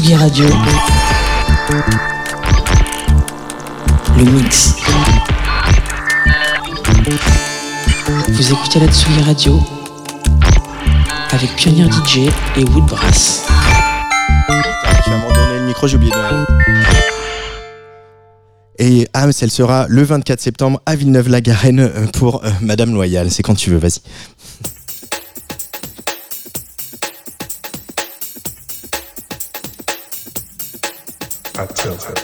Tsugi Radio. Le mix. Vous écoutez la Tsugi Radio avec Pionnier DJ et Woodbrass. J'ai abandonné le micro, j'ai oublié de... Et Ams, elle sera le 24 septembre à Villeneuve-la-Garenne pour euh, Madame Loyale. C'est quand tu veux, vas-y. children.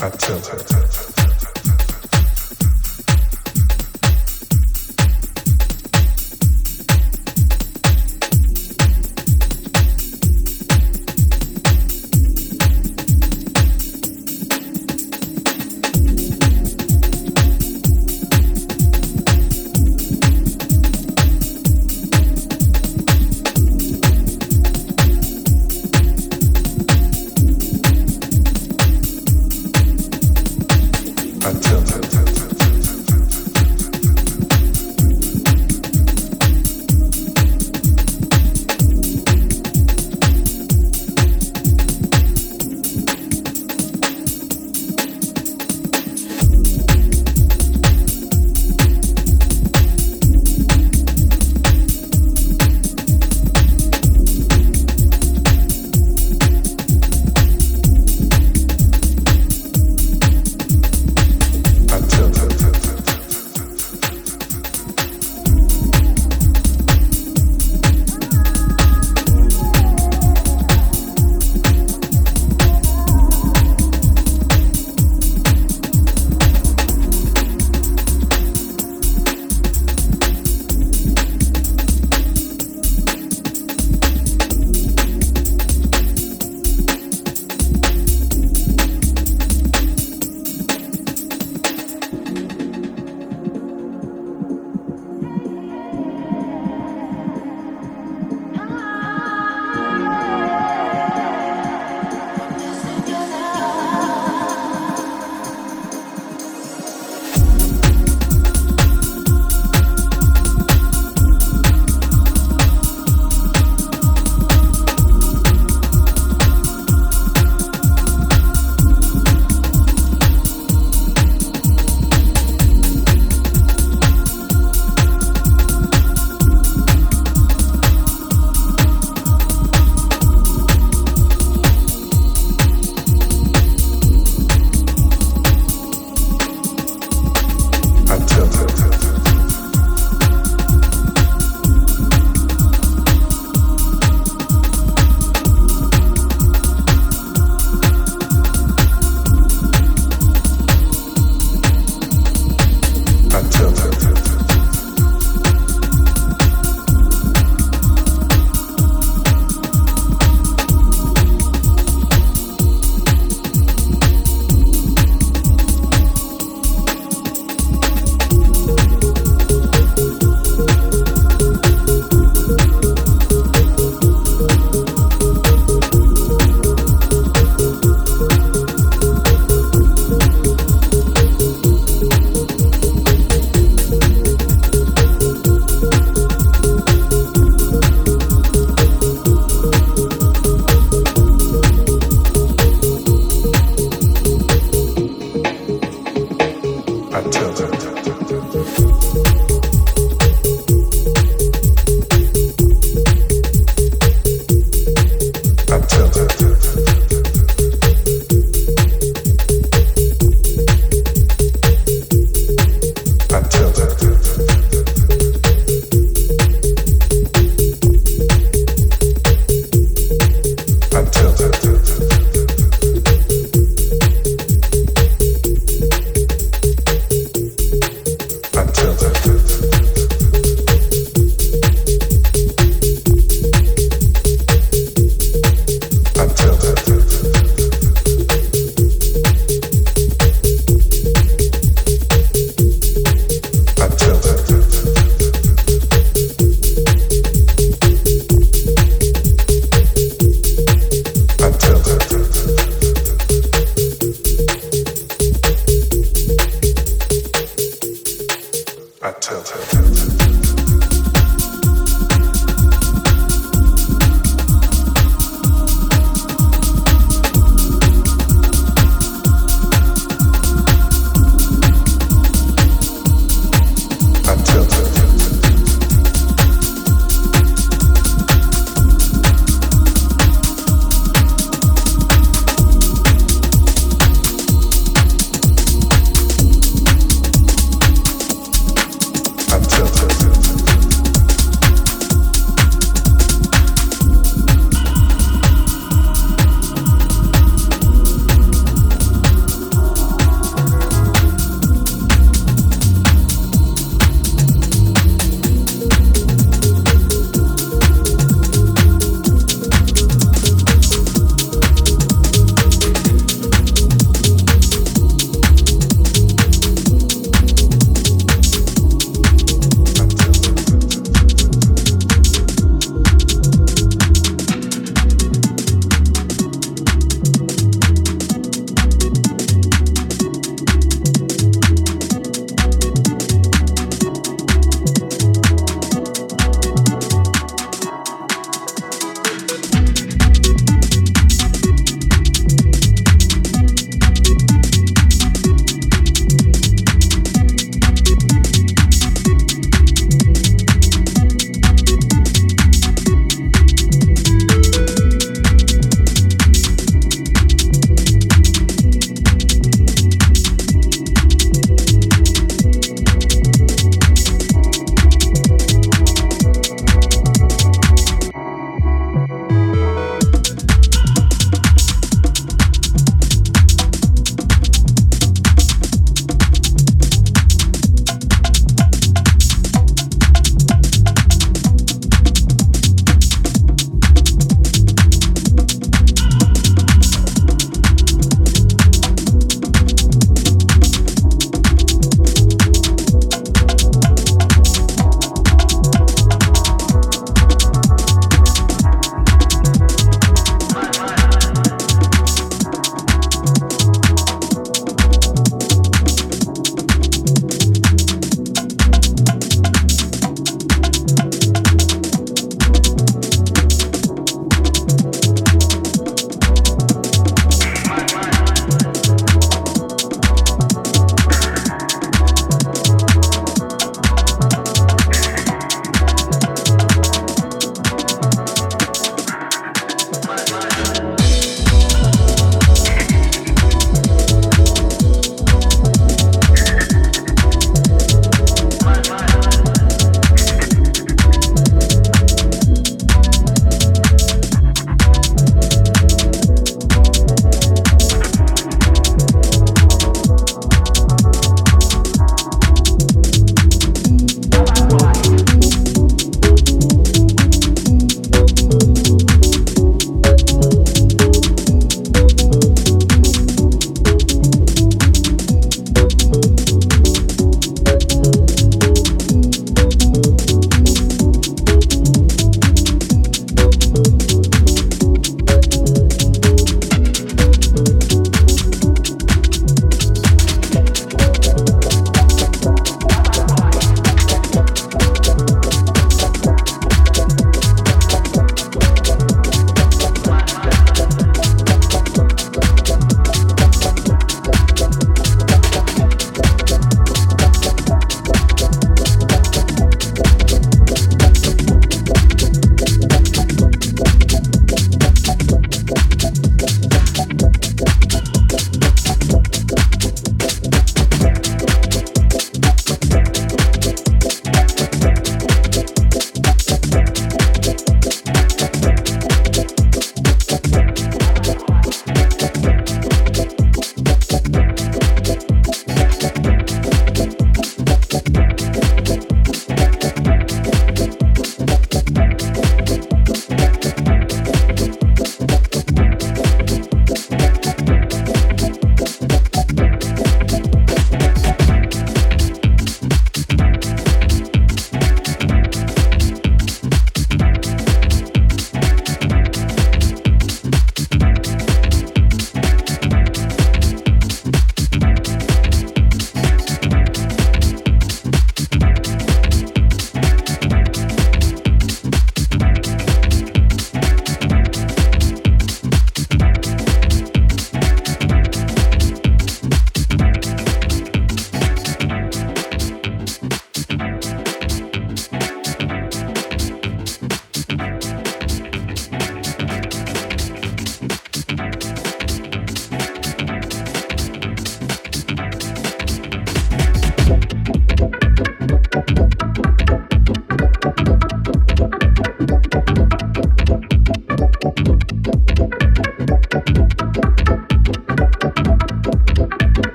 Our children.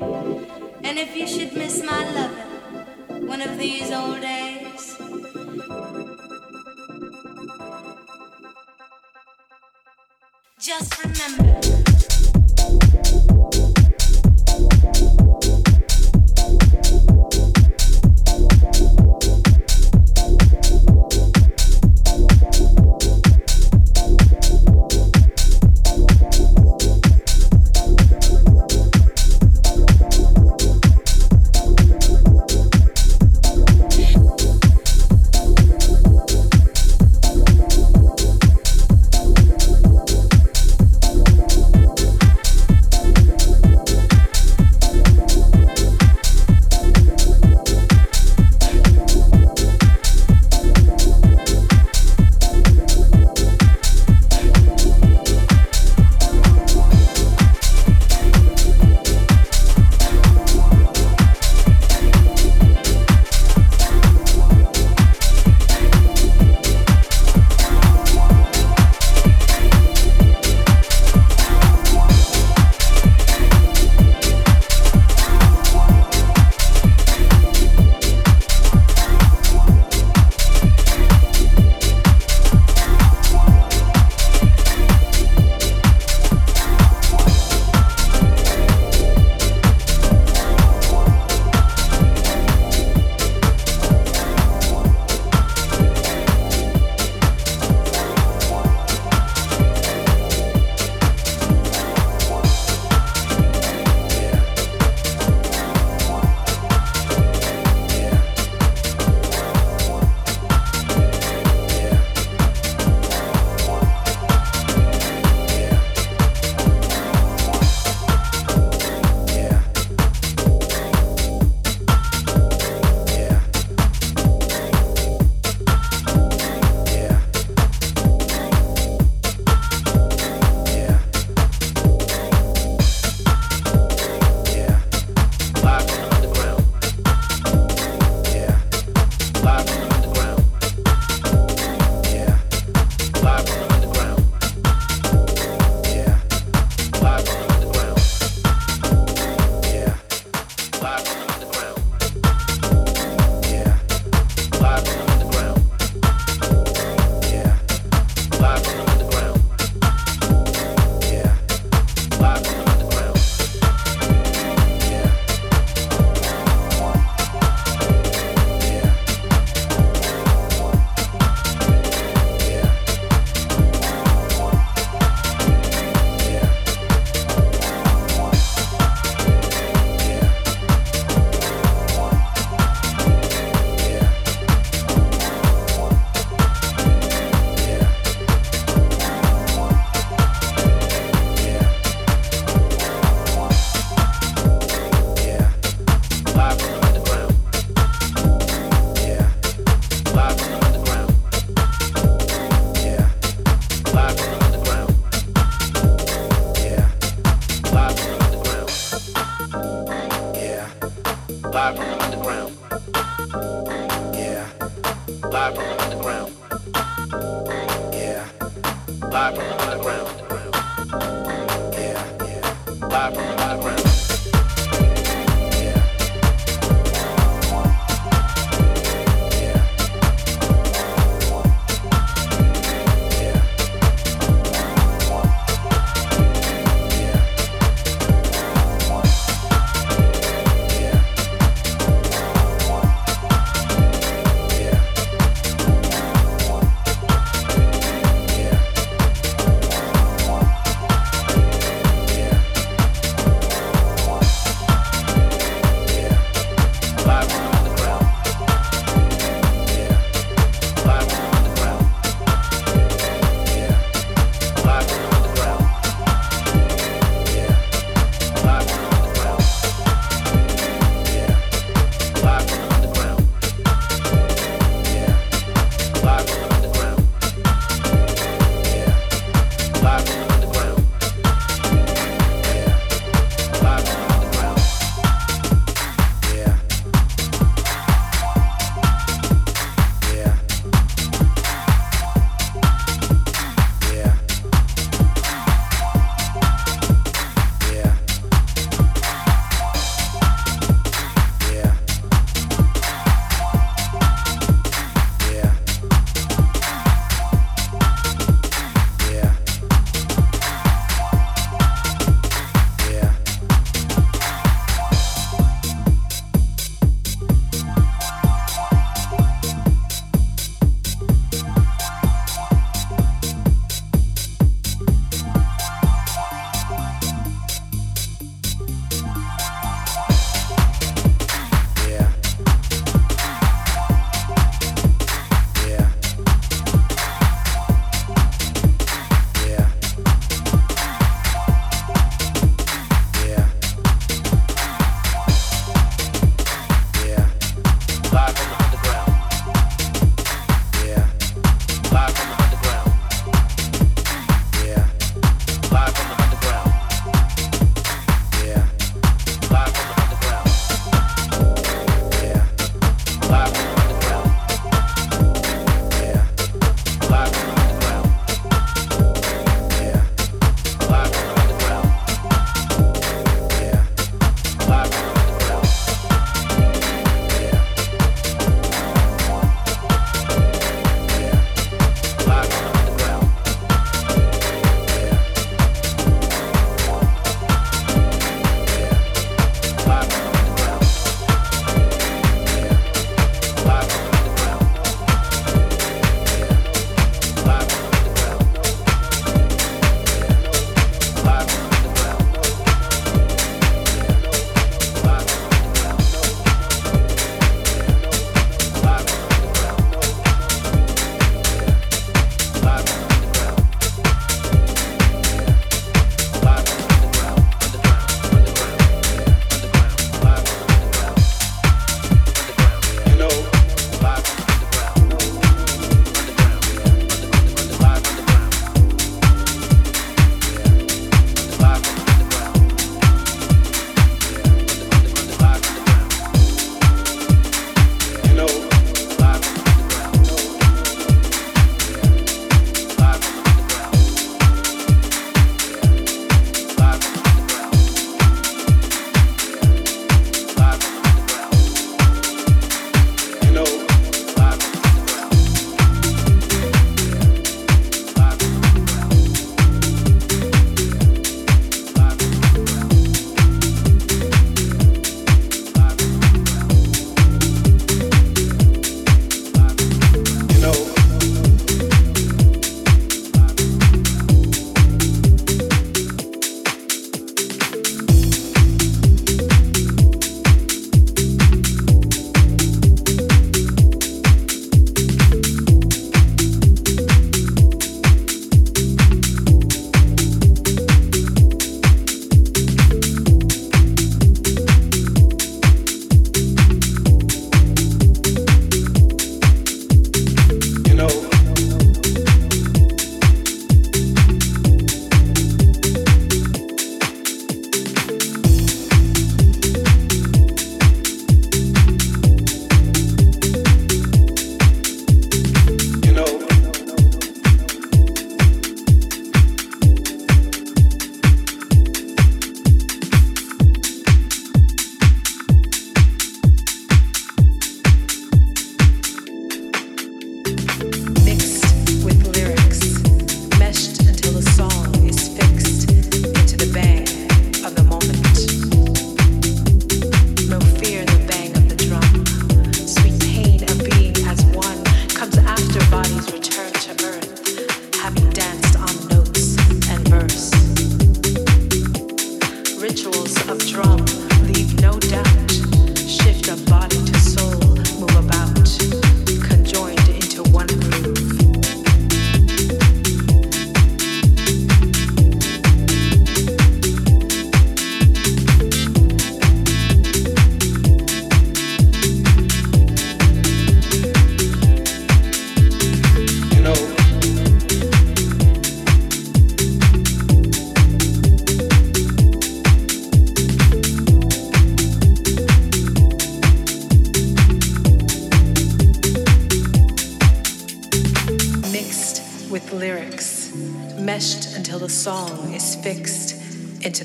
And if you should miss my loving one of these old days, just remember. Live from the underground. Yeah. Live from the underground. Yeah. Live from the underground. Yeah. Live from the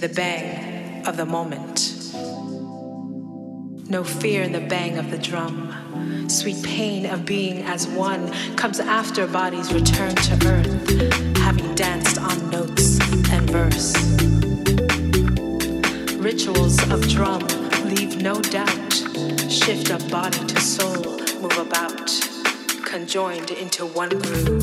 the bang of the moment. No fear in the bang of the drum. Sweet pain of being as one comes after bodies return to earth, having danced on notes and verse. Rituals of drum leave no doubt, shift of body to soul, move about, conjoined into one groove.